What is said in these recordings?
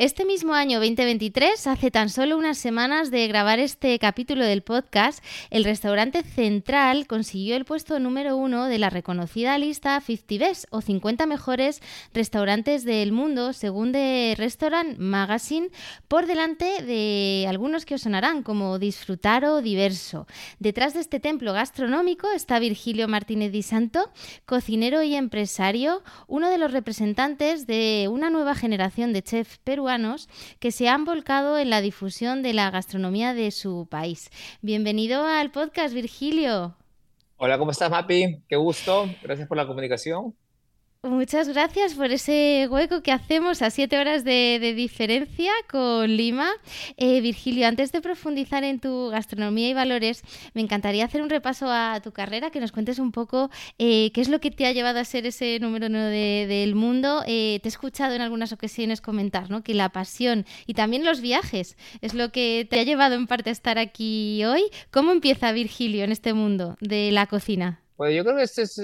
Este mismo año 2023, hace tan solo unas semanas de grabar este capítulo del podcast, el restaurante Central consiguió el puesto número uno de la reconocida lista 50 Best o 50 mejores restaurantes del mundo según The Restaurant Magazine, por delante de algunos que os sonarán como Disfrutar o Diverso. Detrás de este templo gastronómico está Virgilio Martínez Di Santo, cocinero y empresario, uno de los representantes de una nueva generación de chefs peruanos que se han volcado en la difusión de la gastronomía de su país. Bienvenido al podcast, Virgilio. Hola, ¿cómo estás, Mapi? Qué gusto. Gracias por la comunicación. Muchas gracias por ese hueco que hacemos a siete horas de, diferencia con Lima. Eh, Virgilio, antes de profundizar en tu gastronomía y valores, me encantaría hacer un repaso a tu carrera, que nos cuentes un poco eh, qué es lo que te ha llevado a ser ese número uno del mundo. Eh, te he escuchado en algunas ocasiones comentar ¿no? que la pasión y también los viajes es lo que te ha llevado en parte a estar aquí hoy. ¿Cómo empieza Virgilio en este mundo de la cocina? Pues yo creo que este es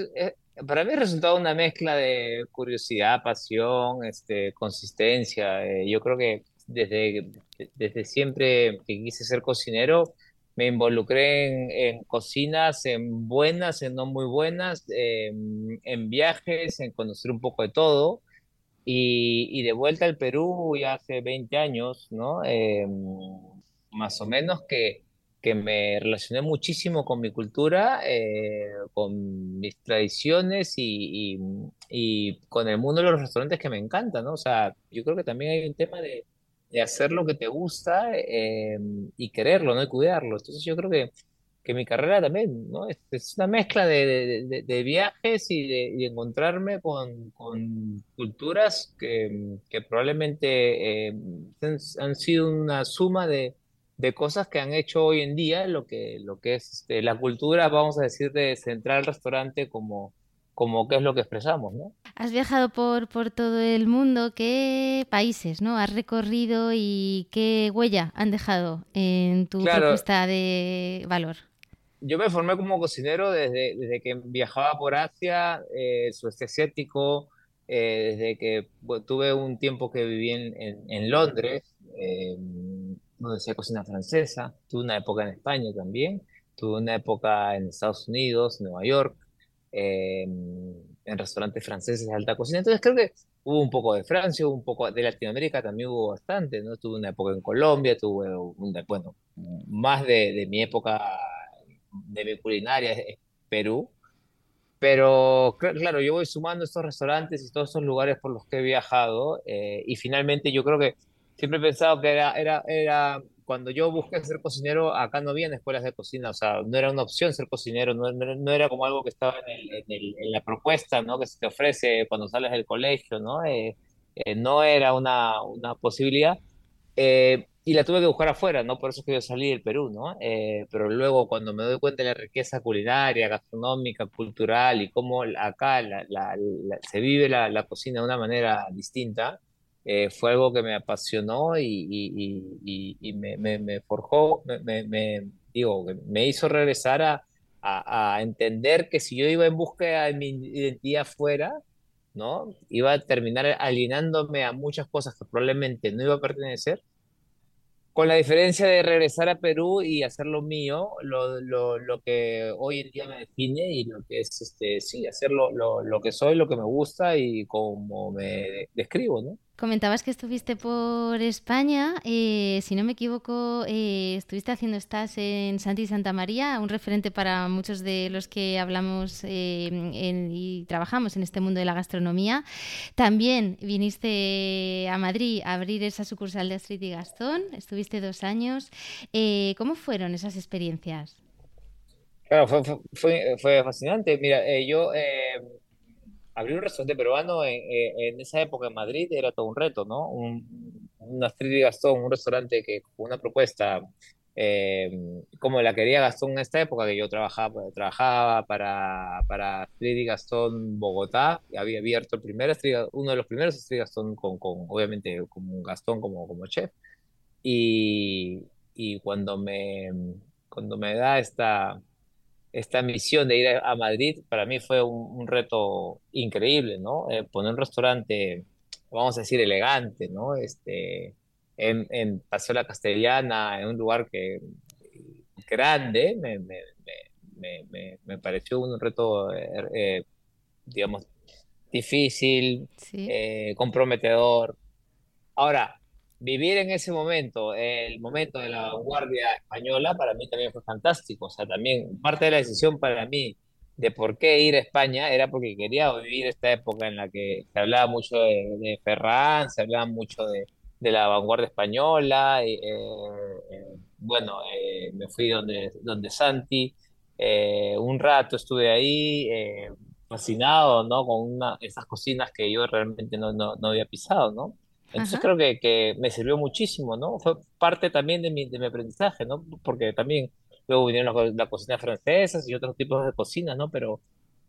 para mí ha resultado una mezcla de curiosidad, pasión, este, consistencia. Eh, yo creo que desde, desde siempre que quise ser cocinero, me involucré en, cocinas, en buenas, en no muy buenas, en viajes, en conocer un poco de todo. Y, y de vuelta al Perú ya hace 20 años, ¿no? Em, más o menos que que me relacioné muchísimo con mi cultura, eh, con mis tradiciones y, con el mundo de los restaurantes que me encanta, ¿no? O sea, yo creo que también hay un tema de, hacer lo que te gusta eh, y quererlo, ¿no? Y cuidarlo. Entonces yo creo que, que mi carrera también, ¿no? Es, una mezcla de, viajes y de, encontrarme con, culturas que, que probablemente eh, han sido una suma de de cosas que han hecho hoy en día lo que, lo que es este, la cultura, vamos a decir, de central restaurante como, como qué es lo que expresamos, ¿no? Has viajado por, por todo el mundo, ¿qué países no has recorrido y qué huella han dejado en tu propuesta de valor? Yo me formé como cocinero desde, desde que viajaba por Asia, eh, sudeste asiático, eh, desde que tuve un tiempo que viví en, en, Londres. Eh, donde cocina francesa, tuve una época en España también, tuve una época en Estados Unidos, Nueva York, em, en restaurantes franceses de alta cocina. Entonces creo que hubo un poco de Francia, hubo un poco de Latinoamérica, también hubo bastante, ¿no? Tuve una época en Colombia, tuve, bueno, más de, de mi época de mi culinaria es Perú. Pero claro, yo voy sumando estos restaurantes y todos estos lugares por los que he viajado eh, y finalmente yo creo que siempre he pensado que era, era, era, cuando yo busqué ser cocinero, acá no había escuelas de cocina, o sea, no era una opción ser cocinero, no, no, era como algo que estaba en, el, en, la propuesta, ¿no? Que se te ofrece cuando sales del colegio, ¿no? Eh, eh, no era una, una posibilidad. Eh, y la tuve que buscar afuera, ¿no? Por eso es que yo salí del Perú, ¿no? pero luego cuando me doy cuenta de la riqueza culinaria, gastronómica, cultural y cómo acá la, la, se vive la, la, cocina de una manera distinta, eh, fue algo que me apasionó y, me, forjó, me, digo, me hizo regresar a, a, entender que si yo iba en búsqueda de mi identidad fuera, ¿no? Iba a terminar alineándome a muchas cosas que probablemente no iba a pertenecer, con la diferencia de regresar a Perú y hacer lo mío, lo, lo, lo que hoy en día me define y lo que es, este, sí, hacer lo, lo que soy, lo que me gusta y como me describo, ¿no? Comentabas que estuviste por España, eh, si no me equivoco, eh, estuviste haciendo estás en Santi y Santa María, un referente para muchos de los que hablamos eh, y trabajamos en este mundo de la gastronomía. También viniste a Madrid a abrir esa sucursal de Astrid y Gastón, estuviste dos años. ¿Cómo fueron esas experiencias? Claro, fue, fue, fascinante. Mira, yo abrir un restaurante peruano en, esa época en Madrid era todo un reto, ¿no? Un, una Street Gastón, un restaurante que con una propuesta eh, como la quería Gastón en esta época, que yo trabajaba, trabajaba para, para Street Gastón Bogotá, había abierto el primer uno de los primeros Street Gastón con, con, obviamente, como Gastón como, como chef. Y, y cuando me, cuando me da esta, esta misión de ir a, Madrid para mí fue un, reto increíble, ¿no? Eh, poner un restaurante, vamos a decir, elegante, ¿no? Este, en, en Paseo La Castellana, en un lugar que grande, me, me, me, me pareció un reto, eh, eh, digamos, difícil, comprometedor. Ahora, vivir en ese momento, el momento de la vanguardia española, para mí también fue fantástico. O sea, también parte de la decisión para mí de por qué ir a España era porque quería vivir esta época en la que se hablaba mucho de, Ferran, se hablaba mucho de, la vanguardia española. Y, eh, eh, bueno, eh, me fui donde, donde Santi. un rato estuve ahí fascinado, ¿no? Con una, esas cocinas que yo realmente no, no, no había pisado, ¿no? Entonces creo que, que, me sirvió muchísimo, ¿no? Fue parte también de mi, de mi aprendizaje, ¿no? Porque también luego vinieron las la cocinas francesas y otros tipos de cocinas, ¿no? Pero,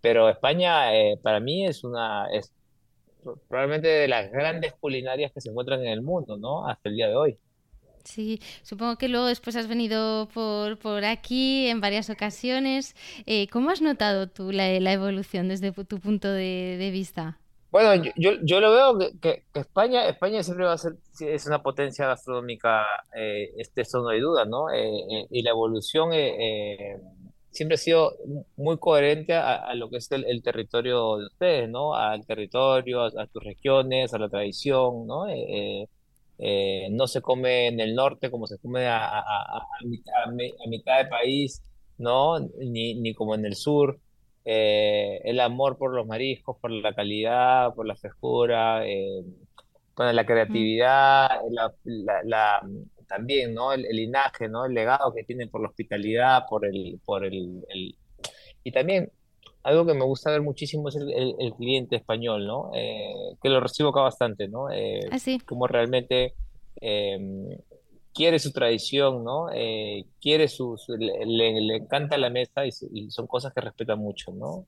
pero España eh, para mí es una, es probablemente de las grandes culinarias que se encuentran en el mundo, ¿no? Hasta el día de hoy. Sí, supongo que luego después has venido por, por aquí en varias ocasiones. Eh, ¿Cómo has notado tú la, la evolución desde tu punto de, de vista? Bueno, yo, yo, lo veo que, España, España siempre va a ser es una potencia gastronómica, eh, este, eso no hay duda, ¿no? Eh, eh, y la evolución siempre ha sido muy coherente a, lo que es el, territorio de ustedes, ¿no? Al territorio, a, tus regiones, a la tradición, ¿no? no se come en el norte como se come a, mitad, mitad de país, ¿no? Ni, ni como en el sur. Eh, el amor por los mariscos, por la calidad, por la frescura, eh, la creatividad, la, también, ¿no? El, linaje, ¿no? El legado que tienen por la hospitalidad, por el, por el, y también algo que me gusta ver muchísimo es el, cliente español, ¿no? Eh, que lo recibo acá bastante, ¿no? Ah, como realmente quiere su tradición, ¿no? Eh, quiere su, le, encanta la mesa y, son cosas que respeta mucho, ¿no?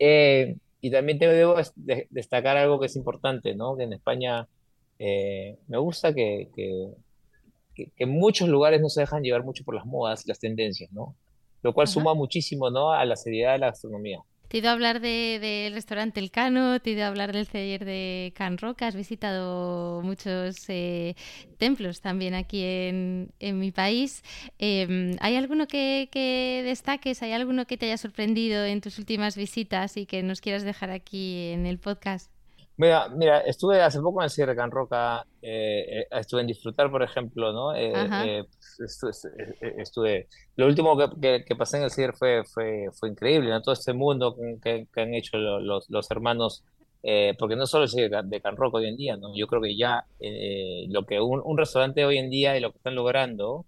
Eh, y también te debo destacar algo que es importante, ¿no? Que en España eh, me gusta que, que, que, en muchos lugares no se dejan llevar mucho por las modas y las tendencias, ¿no? Lo cual suma muchísimo, ¿no? A la seriedad de la gastronomía. Te he ido a hablar del restaurante El Cano, te he ido a hablar del taller de Can Roca, has visitado muchos eh, templos también aquí en, mi país. Em, ¿Hay alguno que, que, destaques? ¿Hay alguno que te haya sorprendido en tus últimas visitas y que nos quieras dejar aquí en el podcast? Mira, mira, estuve hace poco en el Cierre Can Roca, eh, eh, estuve en Disfrutar, por ejemplo, ¿no? Eh, estuve, lo último que, que, pasé en el Cierre fue, fue, fue increíble, ¿no? Todo este mundo que, que han hecho los, los hermanos, porque no solo el Cierre de Can Roca hoy en día, ¿no? Yo creo que ya lo que un, un restaurante hoy en día y lo que están logrando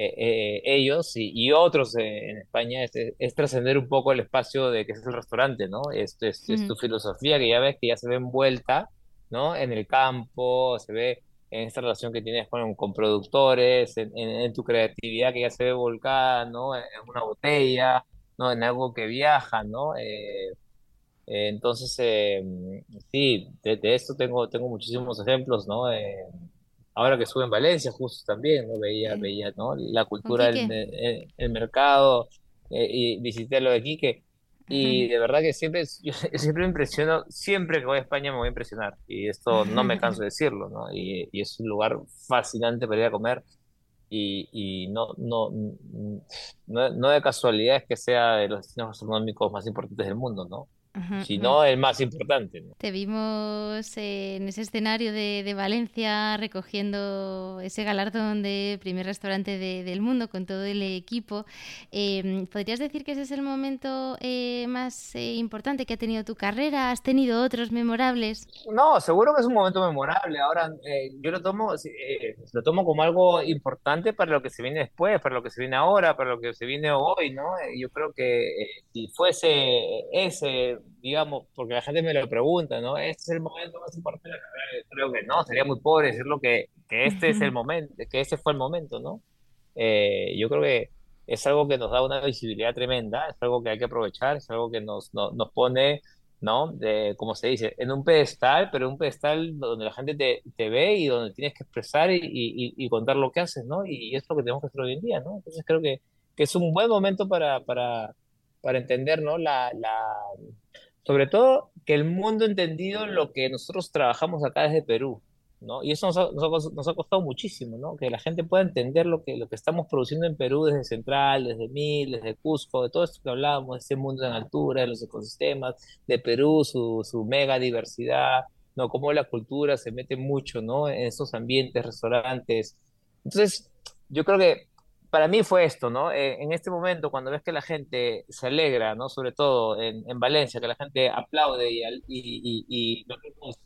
eh, eh, ellos y, otros en España es, trascender un poco el espacio de que es el restaurante, ¿no? Es, es, tu filosofía que ya ves que ya se ve envuelta, ¿no? En el campo, se ve en esta relación que tienes con, con productores, en, tu creatividad que ya se ve volcada, ¿no? En, una botella, ¿no? En algo que viaja, ¿no? Eh, entonces, sí, de, de, esto tengo, tengo muchísimos ejemplos, ¿no? Ahora que estuve en Valencia justo también, ¿no? Veía, veía, ¿no? La cultura del el, mercado eh, y visité lo de Quique. Y de verdad que siempre, yo siempre me impresiono, siempre que voy a España me voy a impresionar. Y esto no me canso de decirlo, ¿no? Y, es un lugar fascinante para ir a comer. Y, y no, no, no, no, de casualidad es que sea de los destinos gastronómicos más importantes del mundo, ¿no? Si no el más importante. Te vimos en ese escenario de, Valencia recogiendo ese galardón de primer restaurante del mundo con todo el equipo. Em, ¿Podrías decir que ese es el momento eh, más eh, importante que ha tenido tu carrera? ¿Has tenido otros memorables? No, seguro que es un momento memorable. Ahora, eh, yo lo tomo, lo tomo como algo importante para lo que se viene después, para lo que se viene ahora, para lo que se viene hoy, ¿no? Yo creo que si fuese ese digamos, porque la gente me lo pregunta, ¿no? ¿Este es el momento más importante de la carrera? Creo que no, sería muy pobre decirlo que, que este es el momento, que ese fue el momento, ¿no? Eh, yo creo que es algo que nos da una visibilidad tremenda, es algo que hay que aprovechar, es algo que nos, nos pone, ¿no? De, como se dice, en un pedestal, pero un pedestal donde la gente te, te ve y donde tienes que expresar y, y, y, contar lo que haces, ¿no? Y, es lo que tenemos que hacer hoy en día, ¿no? Entonces creo que, que es un buen momento para, para, para entender, ¿no? La, la, sobre todo que el mundo ha entendido lo que nosotros trabajamos acá desde Perú, ¿no? Y eso nos ha, nos ha, costado muchísimo, ¿no? Que la gente pueda entender lo que, lo que estamos produciendo en Perú desde Central, desde Mil, desde Cusco, de todo esto que hablábamos, de ese mundo en altura, de los ecosistemas, de Perú, su, su mega diversidad, ¿no? Cómo la cultura se mete mucho, ¿no? En esos ambientes, restaurantes. Entonces, yo creo que para mí fue esto, ¿no? Eh, en este momento, cuando ves que la gente se alegra, ¿no? Sobre todo en, Valencia, que la gente aplaude y, y, y, los mismos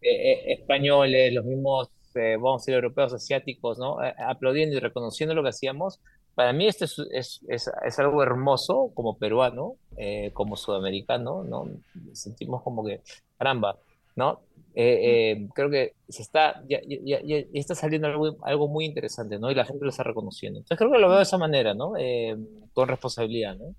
eh, eh, españoles, los mismos, vamos a decir, europeos, asiáticos, ¿no? aplaudiendo y reconociendo lo que hacíamos, para mí esto es, es, es, es algo hermoso como peruano, como sudamericano, ¿no? Sentimos como que, caramba, ¿no? Eh, eh, creo que se está, ya, ya, ya, está saliendo algo, algo, muy interesante, ¿no? Y la gente lo está reconociendo. Entonces creo que lo veo de esa manera, ¿no? Eh, con responsabilidad, ¿no?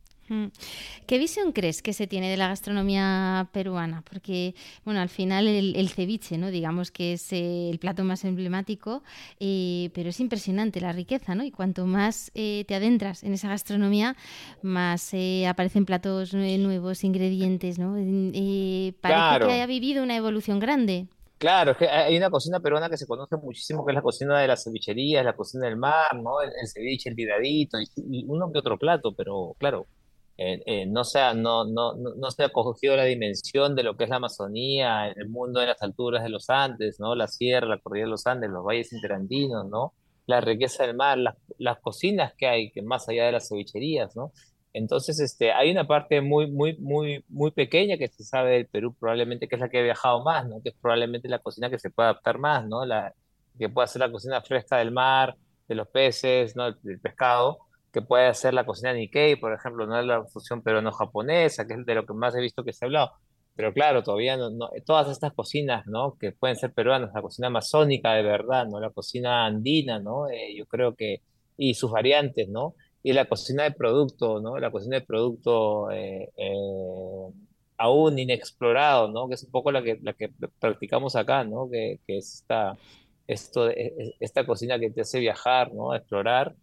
¿Qué visión crees que se tiene de la gastronomía peruana? Porque, bueno, al final el, ceviche, ¿no? Digamos que es eh, el plato más emblemático, eh, pero es impresionante la riqueza, ¿no? Y cuanto más eh, te adentras en esa gastronomía, más aparecen platos nuevos, ingredientes, ¿no? parece que haya vivido una evolución grande. Claro, es que hay una cocina peruana que se conoce muchísimo, que es la cocina de las cevicherías, la cocina del mar, ¿no? El, ceviche, el viradito y, y, uno que otro plato, pero claro, eh, eh, no, se ha, no, no, no se ha cogido la dimensión de lo que es la Amazonía, el mundo de las alturas de los Andes, ¿no? La sierra, la cordillera de los Andes, los valles interandinos, ¿no? La riqueza del mar, las, las cocinas que hay, que más allá de las cevicherías, ¿no? Entonces, este, hay una parte muy, muy, muy, muy pequeña que se sabe del Perú, probablemente que es la que ha viajado más, ¿no? Que es probablemente la cocina que se puede adaptar más, ¿no? La, que puede ser la cocina fresca del mar, de los peces, ¿no? del pescado, que puede hacer la cocina Nikkei, por ejemplo, no es la fusión peruano-japonesa, que es de lo que más he visto que se ha hablado. Pero claro, todavía no, todas estas cocinas, ¿no? Que pueden ser peruanas, la cocina amazónica de verdad, ¿no? La cocina andina, ¿no? Eh, yo creo que, y sus variantes, ¿no? Y la cocina de producto, ¿no? La cocina de producto eh, eh, aún inexplorado, ¿no? Que es un poco la que, la que practicamos acá, ¿no? Que, que es esta, esto, esta cocina que te hace viajar, ¿no? explorar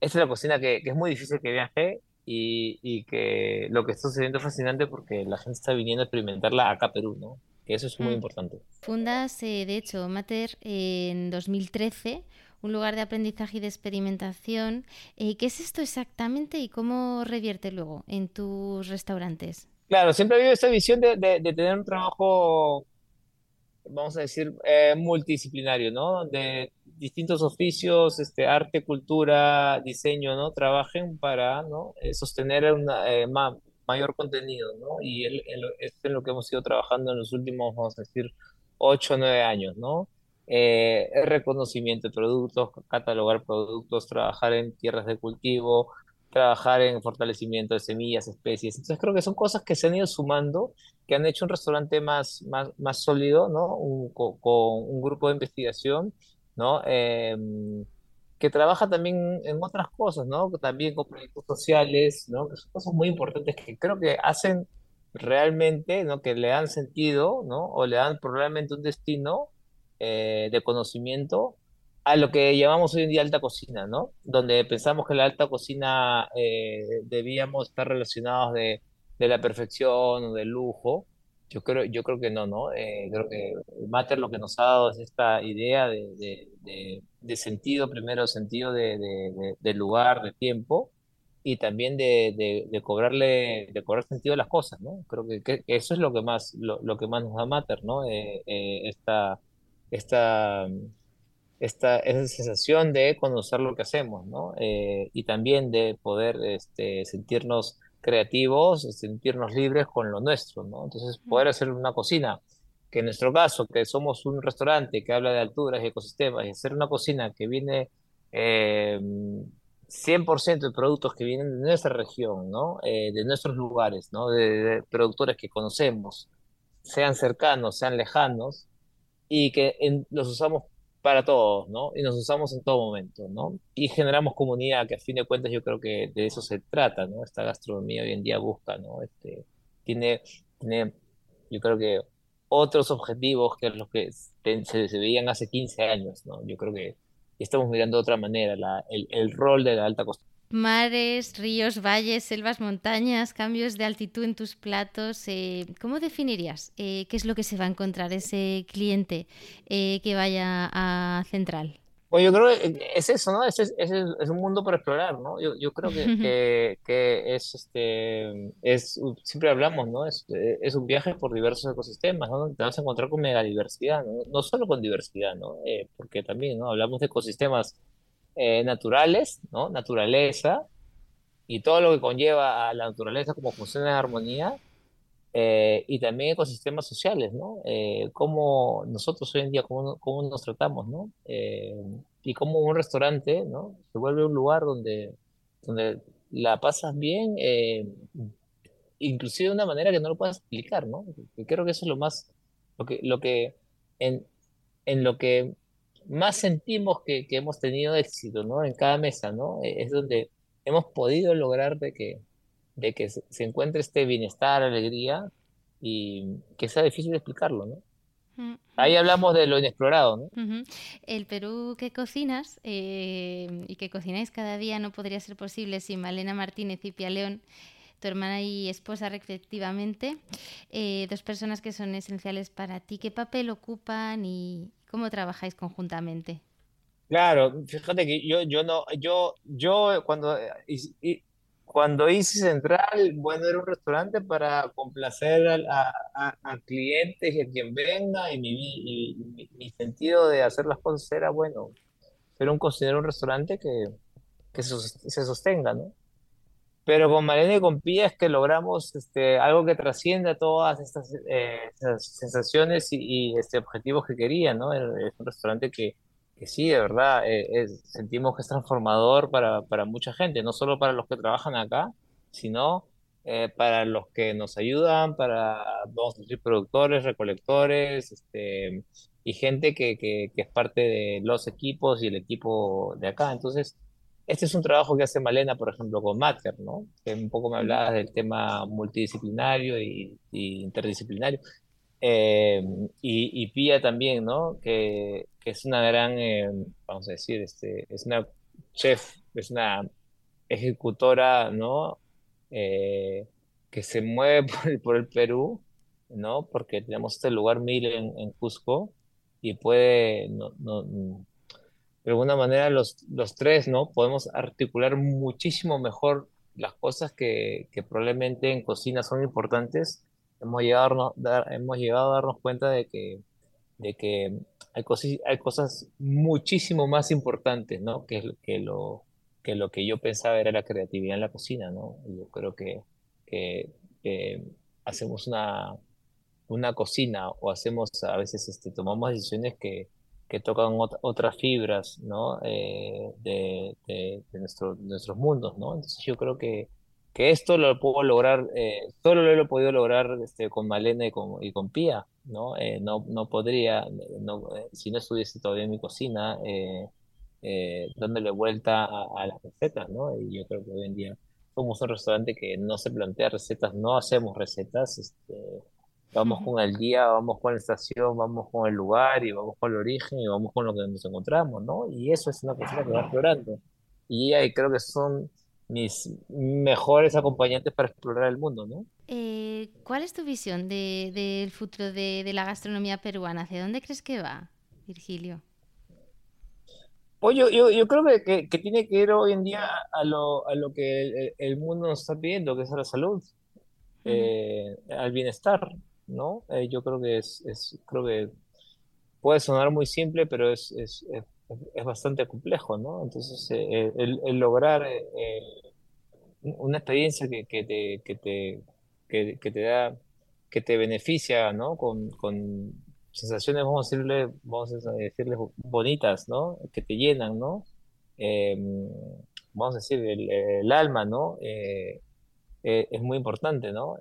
es la cocina que, es muy difícil que viaje y, y, que lo que está sucediendo es fascinante porque la gente está viniendo a experimentarla acá a Perú, ¿no? Que eso es muy mm. importante. Fundas, eh, de hecho, Mater en 2013 un lugar de aprendizaje y de experimentación. Eh, ¿Qué es esto exactamente y cómo revierte luego en tus restaurantes? Claro, siempre ha habido esa visión de, de, de tener un trabajo vamos a decir, eh, multidisciplinario, ¿no? De distintos oficios, este, arte, cultura, diseño, ¿no? Trabajen para, ¿no? Eh, sostener una, eh, mayor contenido, ¿no? Y es en lo que hemos ido trabajando en los últimos, vamos a decir, ocho o nueve años, ¿no? el reconocimiento de productos, catalogar productos, trabajar en tierras de cultivo, trabajar en fortalecimiento de semillas, especies. Entonces creo que son cosas que se han ido sumando, que han hecho un restaurante más, más, más sólido, ¿no? con, un grupo de investigación, ¿no? Em, que trabaja también en otras cosas, ¿no? También con proyectos sociales, ¿no? Que son cosas muy importantes que creo que hacen realmente, ¿no? Que le dan sentido, ¿no? O le dan probablemente un destino eh, de conocimiento a lo que llamamos hoy en día alta cocina, ¿no? Donde pensamos que la alta cocina eh, debíamos estar relacionados de, de, la perfección o del lujo. Yo creo, yo creo que no, ¿no? Eh, creo que Mater lo que nos ha dado es esta idea de, de, de sentido, primero sentido de, lugar, de tiempo, y también de, cobrarle, de cobrar sentido a las cosas, ¿no? Creo que, eso es lo que más, lo, que más nos da Mater, ¿no? Eh, eh, esta, esta, esta, esa sensación de conocer lo que hacemos, ¿no? Y también de poder este, sentirnos creativos, sentirnos libres con lo nuestro, ¿no? Entonces, poder hacer una cocina, que en nuestro caso, que somos un restaurante que habla de alturas y ecosistemas, y hacer una cocina que viene 100% de productos que vienen de nuestra región, ¿no? Eh, de nuestros lugares, ¿no? De, productores que conocemos, sean cercanos, sean lejanos, y que los usamos para todos, ¿no? Y nos usamos en todo momento, ¿no? Y generamos comunidad, que a fin de cuentas yo creo que de eso se trata, ¿no? Esta gastronomía hoy en día busca, ¿no? Este, tiene, tiene yo creo que otros objetivos que los que se, se veían hace 15 años, ¿no? Yo creo que estamos mirando de otra manera el, rol de la alta costura. Mares, ríos, valles, selvas, montañas, cambios de altitud en tus platos. Eh, ¿Cómo definirías eh, qué es lo que se va a encontrar ese cliente eh, que vaya a Central? Pues yo creo que es eso, ¿no? Es, es, es un mundo por explorar, ¿no? Yo, yo creo que, que, es, este, es, siempre hablamos, ¿no? Es, es un viaje por diversos ecosistemas, ¿no? Te vas a encontrar con megadiversidad, ¿no? No solo con diversidad, ¿no? Eh, porque también, ¿no? Hablamos de ecosistemas eh, naturales, ¿no? Naturaleza y todo lo que conlleva a la naturaleza como funciona en armonía, eh, y también ecosistemas sociales, ¿no? Eh, cómo nosotros hoy en día, cómo, cómo nos tratamos, ¿no? Eh, y cómo un restaurante, ¿no? Se vuelve un lugar donde, donde la pasas bien, inclusive de una manera que no lo puedas explicar, ¿no? Y creo que eso es lo más, lo que, lo que en, en lo que más sentimos que, que hemos tenido éxito, ¿no? En cada mesa, ¿no? Es donde hemos podido lograr de que de que se, encuentre este bienestar, alegría y que sea difícil explicarlo, ¿no? Ahí hablamos de lo inexplorado, ¿no? El Perú que cocinas eh, y que cocináis cada día no podría ser posible sin Malena Martínez y Pia León, tu hermana y esposa respectivamente, eh, dos personas que son esenciales para ti. ¿Qué papel ocupan y cómo trabajáis conjuntamente? Claro, fíjate que yo, yo no, yo, yo cuando cuando hice Central, bueno, era un restaurante para complacer a, a, clientes y a quien venga, y mi, mi, sentido de hacer las cosas era, bueno, ser un cocinero, un restaurante que, que se, sostenga, ¿no? Pero con Malena y con Pía es que logramos este, algo que trascienda todas estas, eh, sensaciones y, y, este, objetivos que quería, ¿no? Es un restaurante que, que sí, de verdad, eh, sentimos que es transformador para, para, mucha gente, no solo para los que trabajan acá, sino eh, para los que nos ayudan, para, vamos a decir, productores, recolectores, este, y gente que, que, es parte de los equipos y el equipo de acá. Entonces, este es un trabajo que hace Malena, por ejemplo, con Matter, ¿no? Que un poco me hablaba del tema multidisciplinario y, y interdisciplinario. Eh, y, y, Pía también, ¿no? Que, que es una gran, eh, vamos a decir, este, es una chef, es una ejecutora, ¿no? Eh, que se mueve por el, Perú, ¿no? Porque tenemos este lugar mil en, Cusco y puede, no, no, de alguna manera los, los tres, ¿no? Podemos articular muchísimo mejor las cosas que, que probablemente en cocina son importantes. Hemos llegado, a, hemos llegado a darnos cuenta de que, de que hay, cosas, hay cosas muchísimo más importantes, ¿no? Que, que, lo, que lo que yo pensaba era la creatividad en la cocina, ¿no? Yo creo que, que, hacemos una, una cocina o hacemos, a veces este, tomamos decisiones que, que tocan otras fibras, ¿no? Eh, de, nuestro, nuestros mundos, ¿no? Entonces yo creo que que esto lo puedo lograr, eh, solo lo he podido lograr este, con Malena y con, Pía, ¿no? Eh, no, no podría, no, eh, si no estuviese todavía en mi cocina, dándole vuelta a, las recetas, ¿no? Y yo creo que hoy en día somos un restaurante que no se plantea recetas, no hacemos recetas, este, vamos con el día, vamos con la estación, vamos con el lugar y vamos con el origen y vamos con lo que nos encontramos, ¿no? Y eso es una cosa que va explorando. Y ahí creo que son mis mejores acompañantes para explorar el mundo, ¿no? Eh, ¿Cuál es tu visión del futuro de, la gastronomía peruana? ¿Hacia dónde crees que va, Virgilio? Pues yo, yo, yo creo que, que, tiene que ir hoy en día a lo, a lo que el, el mundo nos está pidiendo, que es a la salud, eh, al bienestar, ¿no? Eh, yo creo que es, creo que puede sonar muy simple, pero es, es, es, bastante complejo, ¿no? Entonces, eh, el, lograr una experiencia que, que te, que te, que, te da, que te beneficia, ¿no? Con, con sensaciones, vamos a decirle, vamos a decirles bonitas, ¿no? Que te llenan, ¿no? Vamos a decir, el, el alma, ¿no? Eh, eh, es muy importante, ¿no?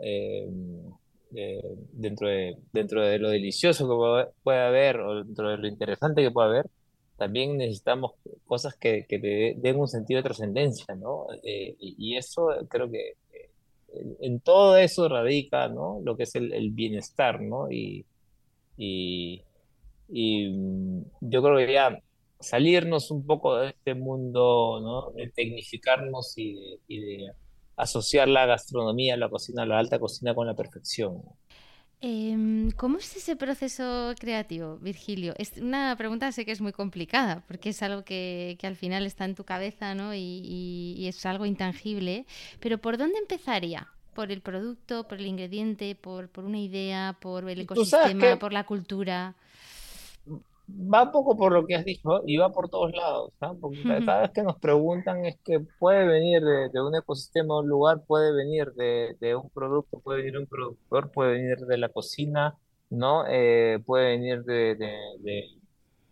Eh, dentro de, dentro de lo delicioso que puede haber o dentro de lo interesante que puede haber, también necesitamos cosas que, que te den un sentido de trascendencia, ¿no? y, y, eso creo que en todo eso radica, ¿no? Lo que es el, el bienestar, ¿no? Y, y, mm, yo creo que ya salirnos un poco de este mundo, ¿no? De tecnificarnos y de, asociar la gastronomía, la cocina, la alta cocina con la perfección. Em, ¿Cómo es ese proceso creativo, Virgilio? Es una pregunta sé que es muy complicada, porque es algo que, al final está en tu cabeza ¿no? y, y, es algo intangible, pero ¿por dónde empezaría? por el producto, por el ingrediente, por, por una idea, por el ecosistema, por la cultura. Va un poco por lo que has dicho y va por todos lados, porque cada vez que nos preguntan es que puede venir de, un ecosistema, un lugar, puede venir de, de, un producto, puede venir un productor, puede venir de la cocina, ¿no? Eh, puede venir de,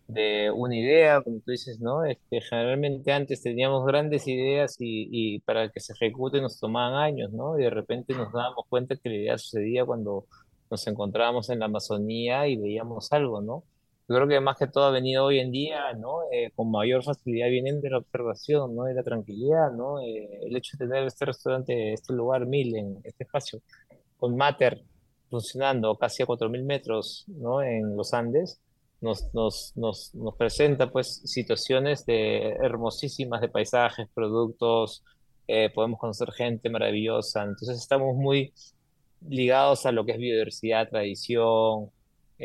de una idea, como tú dices, ¿no? Este, generalmente antes teníamos grandes ideas y, y para que se ejecute nos tomaban años, ¿no? Y de repente nos dábamos cuenta que la idea sucedía cuando nos encontrábamos en la Amazonía y veíamos algo, ¿no? Yo creo que más que todo ha venido hoy en día, ¿no? Eh, con mayor facilidad vienen de la observación, ¿no? De la tranquilidad, ¿no? Eh, el hecho de tener este restaurante, este lugar mil en este espacio, con Mater funcionando casi a 4.000 metros, ¿no? En los Andes, nos, nos, nos, nos presenta pues situaciones de, hermosísimas de paisajes, productos, eh, podemos conocer gente maravillosa, entonces estamos muy ligados a lo que es biodiversidad, tradición,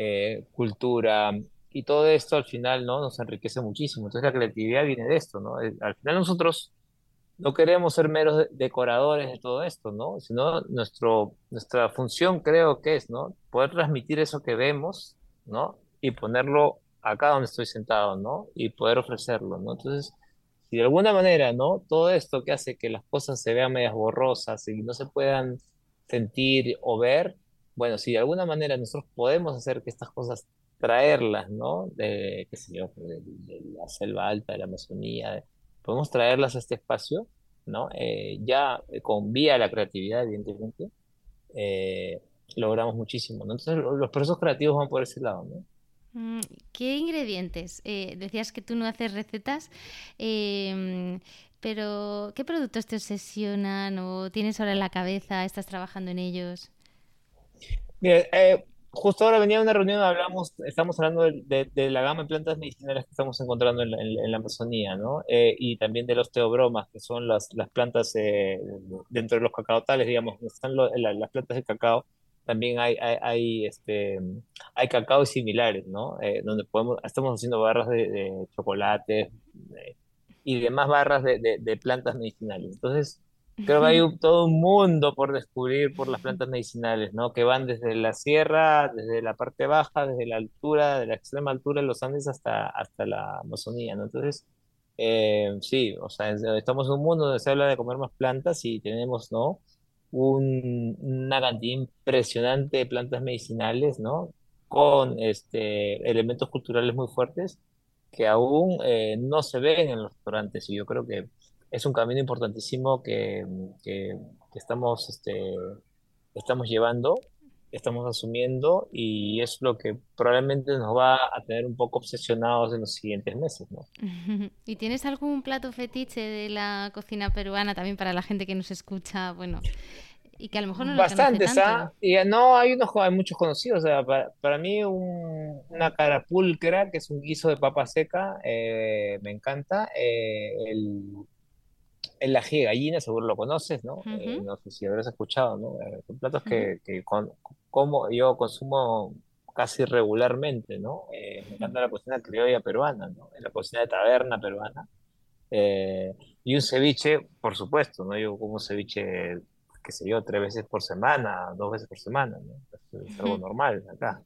eh, cultura, y todo esto al final ¿no? nos enriquece muchísimo. Entonces la creatividad viene de esto, ¿no? Eh, al final nosotros no queremos ser meros decoradores de todo esto, ¿no? Sino nuestro, nuestra función creo que es, ¿no? Poder transmitir eso que vemos, ¿no? y ponerlo acá donde estoy sentado, ¿no? Y poder ofrecerlo, ¿no? Entonces, si de alguna manera, ¿no? Todo esto que hace que las cosas se vean medias borrosas y no se puedan sentir o ver, bueno, si de alguna manera nosotros podemos hacer que estas cosas traerlas, ¿no? De, qué sé yo, de, la selva alta, de la Amazonía, podemos traerlas a este espacio, ¿no? Eh, ya con vía la creatividad, evidentemente, eh, logramos muchísimo, ¿no? Entonces los procesos creativos van por ese lado, ¿no? Mm, ¿Qué ingredientes? Eh, decías que tú no haces recetas, em, pero ¿qué productos te obsesionan o tienes ahora en la cabeza? ¿Estás trabajando en ellos? Eh, justo ahora venía una reunión, hablamos, estamos hablando de, la gama de plantas medicinales que estamos encontrando en la, Amazonía, ¿no? Eh, y también de los teobromas, que son las, las plantas dentro de los cacaotales, digamos, están las plantas de cacao también hay, hay, este, hay cacao similares, ¿no? Eh, donde podemos, estamos haciendo barras de, de chocolate y demás barras de, de, plantas medicinales. Entonces, creo que hay todo un mundo por descubrir por las plantas medicinales, ¿no? Que van desde la sierra, desde la parte baja, desde la altura, de la extrema altura de los Andes hasta, hasta la Amazonía, ¿no? Entonces, eh, sí, o sea, estamos en un mundo donde se habla de comer más plantas y tenemos, ¿no? una cantidad impresionante de plantas medicinales, ¿no? Con este, elementos culturales muy fuertes que aún eh, no se ven en los restaurantes y yo creo que es un camino importantísimo que, que, estamos, este, estamos llevando, estamos asumiendo y es lo que probablemente nos va a tener un poco obsesionados en los siguientes meses, ¿no? ¿Y tienes algún plato fetiche de la cocina peruana también para la gente que nos escucha? Bueno, y que a lo mejor no lo Bastantes, ¿ah? Y eh, no, hay unos, hay muchos conocidos. O sea, para, mí una carapulcra, que es un guiso de papa seca, eh, me encanta. Eh, el, el ají de gallina, seguro lo conoces, ¿no? no sé si habrás escuchado, ¿no? son platos que, que como, yo consumo casi regularmente, ¿no? Eh, me encanta la cocina criolla peruana, ¿no? La cocina de taberna peruana. Eh, y un ceviche, por supuesto, ¿no? Yo como ceviche, qué sé yo, tres veces por semana, dos veces por semana, ¿no? Es, algo normal acá.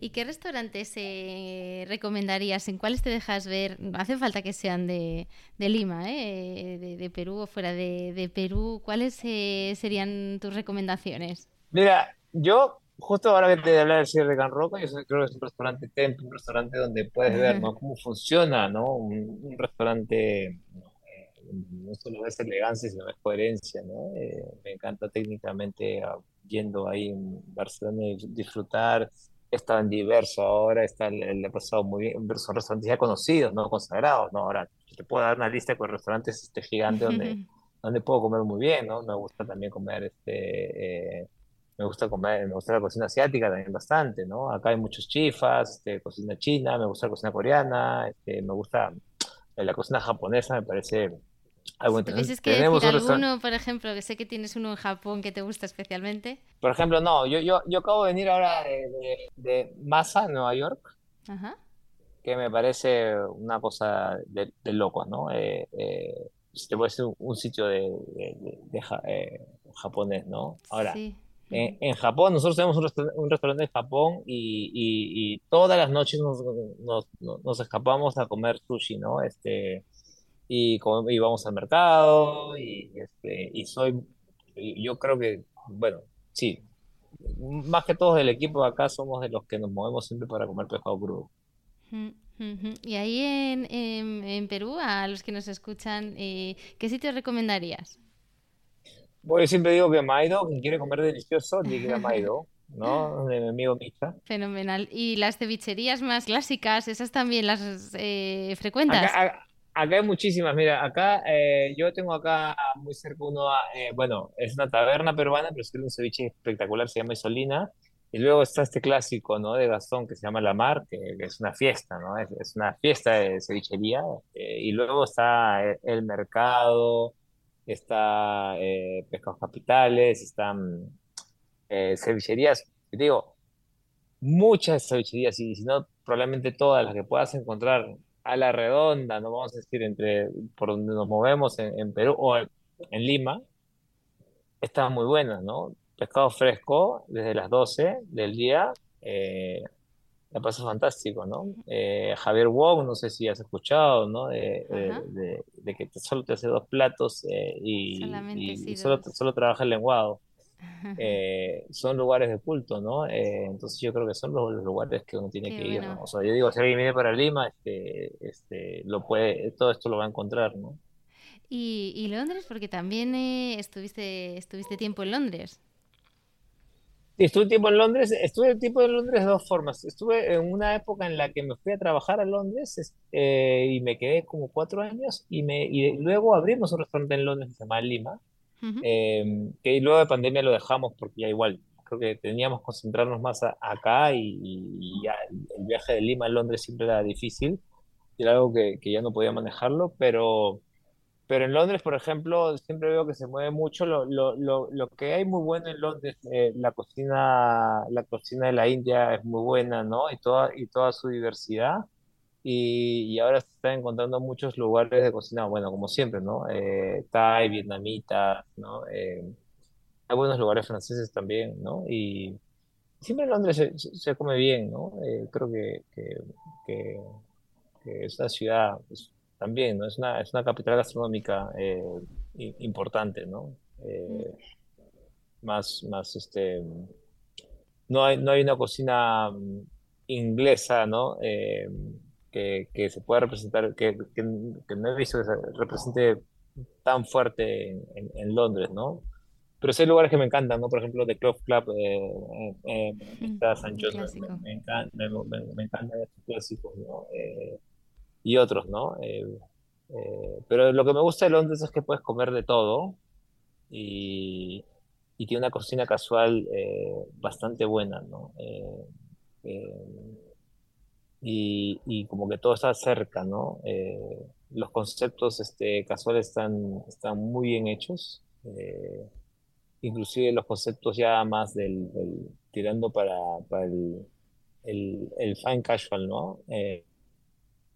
¿Y qué restaurantes eh, recomendarías? ¿En cuáles te dejas ver? No hace falta que sean de, Lima, ¿eh? de, Perú o fuera de, Perú. ¿Cuáles serían tus recomendaciones? Mira, yo justo ahora que te hablar del cierre de Can Roca, yo creo que es un restaurante templo, un restaurante donde puedes ver ¿no? cómo funciona ¿no? un, restaurante, no, eh, no solo ves elegancia, sino ves coherencia. ¿no? Eh, me encanta técnicamente yendo ahí en Barcelona y disfrutar. Es tan diverso ahora, está, le ha pasado muy bien, son restaurantes ya conocidos, no consagrados, ¿no? Ahora, te puedo dar una lista con restaurantes este gigante donde, donde puedo comer muy bien, ¿no? Me gusta también comer este... Eh, me gusta comer, me gusta la cocina asiática también bastante, ¿no? Acá hay muchos chifas, este, cocina china, me gusta la cocina coreana, este, me gusta eh, la cocina japonesa, me parece algo interesante. ¿Tienes que Tenemos decir alguno, por ejemplo, que sé que tienes uno en Japón que te gusta especialmente? Por ejemplo, no, yo, yo, yo acabo de venir ahora de, de, Masa, Nueva York, que me parece una cosa de, de locos, ¿no? Eh, eh, te puede ser un, sitio de, de eh, japonés, ¿no? Ahora, sí. En, Japón, nosotros tenemos un, restaurante en Japón y, todas las noches nos, escapamos a comer sushi, ¿no? Este, y, vamos al mercado y, este, y soy, yo creo que, bueno, sí, más que todos del equipo de acá somos de los que nos movemos siempre para comer pescado crudo. Y ahí en, Perú, a los que nos escuchan, eh, ¿qué sitio recomendarías? Bueno, yo siempre digo que Maido, quien quiere comer delicioso, tiene que ir a Maido, ¿no? De mi amigo Micha. Fenomenal. ¿Y las cevicherías más clásicas, esas también las eh, frecuentas? Acá, hay muchísimas. Mira, acá eh, yo tengo acá muy cerca uno, eh, bueno, es una taberna peruana, pero es un ceviche espectacular, se llama Isolina. Y luego está este clásico, ¿no? De Gastón que se llama La Mar, que, es una fiesta, ¿no? Es, una fiesta de cevichería. y luego está el mercado, está eh, Pescados Capitales, están eh, cevicherías, digo, muchas cevicherías, y si no, probablemente todas las que puedas encontrar a la redonda, no vamos a decir entre por donde nos movemos en, Perú o en, Lima, están muy buenas, ¿no? Pescado fresco desde las 12 del día, eh, la pasó fantástico, ¿no? Eh, Javier Wong, no sé si has escuchado, ¿no? De, que solo te hace dos platos eh, y, solo, solo trabaja el lenguado. Eh, son lugares de culto, ¿no? entonces yo creo que son los, lugares que uno tiene que ir, ¿no? O sea, yo digo, si alguien viene para Lima, este, este, lo puede, todo esto lo va a encontrar, ¿no? Y, y Londres, porque también estuviste, estuviste tiempo en Londres estuve tiempo en Londres, estuve tiempo en Londres de dos formas. Estuve en una época en la que me fui a trabajar a Londres eh, y me quedé como cuatro años y, me, y luego abrimos un restaurante en Londres que se llama Lima, em, que luego de pandemia lo dejamos porque ya igual, creo que teníamos que concentrarnos más acá y, ya el viaje de Lima a Londres siempre era difícil, era algo que, que ya no podía manejarlo, pero pero en Londres, por ejemplo, siempre veo que se mueve mucho. Lo, lo, lo, lo que hay muy bueno en Londres, eh, la cocina, la cocina de la India es muy buena, ¿no? Y toda, y toda su diversidad. Y, y ahora se están encontrando muchos lugares de cocina, bueno, como siempre, ¿no? Eh, Thai, vietnamita, ¿no? Eh, hay buenos lugares franceses también, ¿no? Y siempre en Londres se, se come bien, ¿no? Eh, creo que, que, que, que es una ciudad pues, también, ¿no? Es una, es una capital gastronómica eh, importante, ¿no? Eh, más, más, este, no hay, no hay una cocina mm, inglesa, ¿no? Eh, que, que, se pueda representar, que, que, no he visto que se represente tan fuerte en, en, Londres, ¿no? Pero sí hay lugares que me encantan, ¿no? Por ejemplo, The Club Club, eh, está San John, me, me, encanta, me, me, encantan estos clásicos, ¿no? y otros, ¿no? Eh, eh, pero lo que me gusta de Londres es que puedes comer de todo y, y tiene una cocina casual eh, bastante buena, ¿no? Y, y, como que todo está cerca, ¿no? los conceptos este, casuales están, están muy bien hechos, inclusive los conceptos ya más del, tirando para, el, el, fine casual, ¿no? Eh,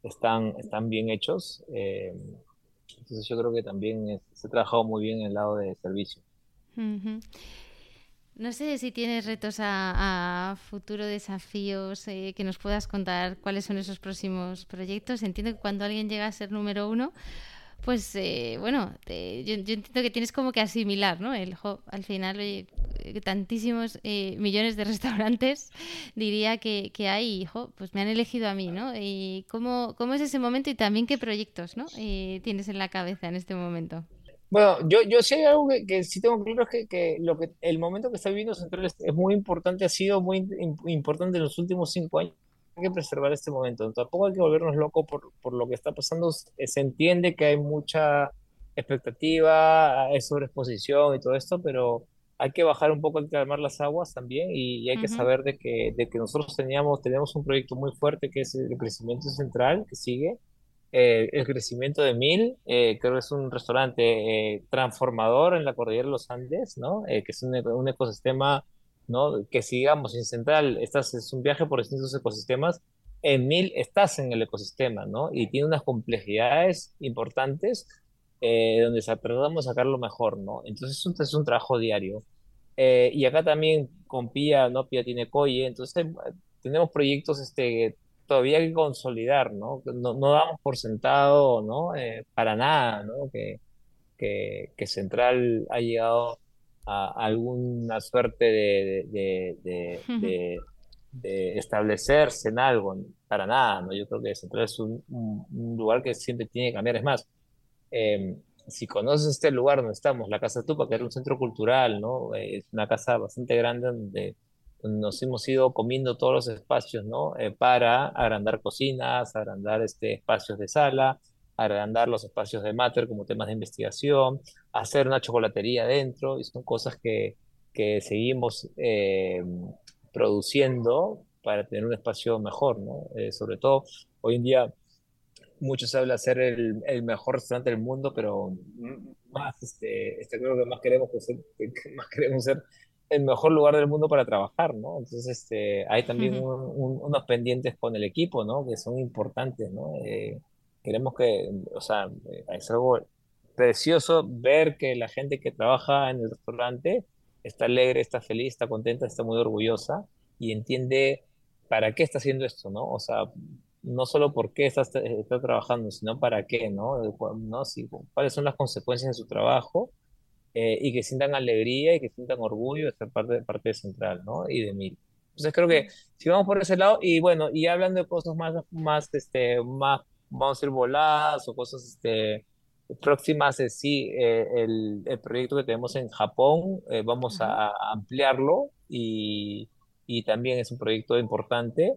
están, están bien hechos. Eh, entonces yo creo que también se ha trabajado muy bien en el lado de servicio. No sé si tienes retos a, futuro, desafíos, eh, que nos puedas contar cuáles son esos próximos proyectos. Entiendo que cuando alguien llega a ser número uno, pues eh, bueno, yo, entiendo que tienes como que asimilar, ¿no? El, al final, tantísimos eh, millones de restaurantes, diría que, que hay, hijo, pues me han elegido a mí, ¿no? Y cómo, cómo es ese momento y también qué proyectos, ¿no? tienes en la cabeza en este momento. Bueno, yo, yo sí hay algo que, sí tengo claro, es que, que, lo que el momento que está viviendo Central es, muy importante, ha sido muy importante en los últimos cinco años. Hay que preservar este momento. Tampoco hay que volvernos locos por, por lo que está pasando. Se entiende que hay mucha expectativa, hay sobreexposición y todo esto, pero hay que bajar un poco, hay que calmar las aguas también y, hay que saber de que, de que nosotros teníamos, tenemos un proyecto muy fuerte que es el crecimiento central, que sigue eh, el crecimiento de Mil, eh, creo que es un restaurante eh, transformador en la cordillera de los Andes, ¿no? que es un, un, ecosistema, ¿no? Que sigamos en Central, estás, es un viaje por distintos ecosistemas, en Mil estás en el ecosistema, ¿no? Y tiene unas complejidades importantes donde tratamos de sacar lo mejor, ¿no? Entonces es un, es un trabajo diario. y acá también con Pía, ¿no? Pía tiene Coye, entonces tenemos proyectos este, todavía hay que consolidar, ¿no? No, no damos por sentado, ¿no? Eh, para nada, ¿no? Que, que, que, Central ha llegado a alguna suerte de, de, de, de, establecerse en algo, para nada, ¿no? Yo creo que Central es un, un, lugar que siempre tiene que cambiar. Es más, eh, si conoces este lugar donde estamos, la Casa Tupa, que era un centro cultural, ¿no? Es una casa bastante grande donde nos hemos ido comiendo todos los espacios, ¿no? Eh, para agrandar cocinas, agrandar este, espacios de sala, agrandar los espacios de mater como temas de investigación, hacer una chocolatería dentro, y son cosas que, que seguimos eh, produciendo para tener un espacio mejor, ¿no? Eh, sobre todo, hoy en día mucho se habla de ser el, el, mejor restaurante del mundo, pero más, este, este que más queremos ser, más queremos ser el mejor lugar del mundo para trabajar, ¿no? Entonces, este, hay también unos pendientes con el equipo, ¿no? Que son importantes, ¿no? Eh, queremos que, o sea, eh, es algo precioso ver que la gente que trabaja en el restaurante está alegre, está feliz, está contenta, está muy orgullosa y entiende para qué está haciendo esto, ¿no? O sea, no solo por qué está, está trabajando, sino para qué, ¿no? ¿no? Si, cuáles son las consecuencias de su trabajo eh, y que sientan alegría y que sientan orgullo de ser parte, de, parte de Central, ¿no? Y de Mil. Entonces creo que si vamos por ese lado, y bueno, y hablando de cosas más, más, este, más, vamos a ir voladas o cosas, este, próximas, eh, sí, eh, el, el, proyecto que tenemos en Japón, vamos a, ampliarlo y, y, también es un proyecto importante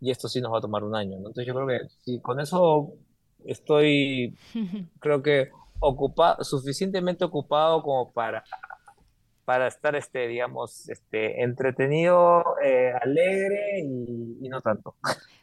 y esto sí nos va a tomar un año, ¿no? Entonces yo creo que si con eso estoy, creo que ocupado, suficientemente ocupado como para, para estar, este, digamos, este, entretenido, eh, alegre y, no tanto.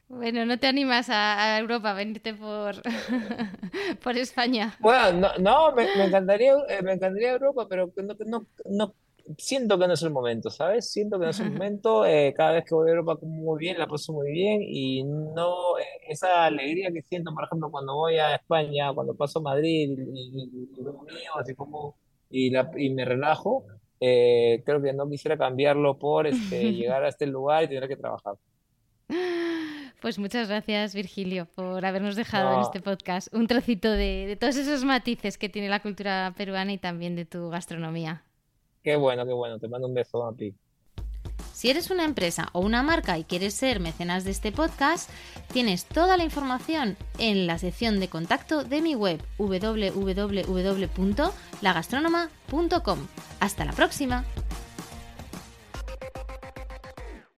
Bueno, ¿no te animas a, Europa, a venirte por, por España? Bueno, no, me, encantaría, eh, me encantaría Europa, pero no, no, no siento que no es el momento, ¿sabes? Siento que no es el momento. Eh, cada vez que voy a Europa como muy bien, la paso muy bien y no eh, esa alegría que siento, por ejemplo, cuando voy a España, cuando paso a Madrid y, y, como, y, la, y me relajo, eh, creo que no quisiera cambiarlo por este, llegar a este lugar y tener que trabajar. Pues muchas gracias, Virgilio, por habernos dejado en este podcast un trocito de, de todos esos matices que tiene la cultura peruana y también de tu gastronomía. Qué bueno, qué bueno. Te mando un beso a ti. Si eres una empresa o una marca y quieres ser mecenas de este podcast, tienes toda la información en la sección de contacto de mi web www.lagastronoma.com. Hasta la próxima.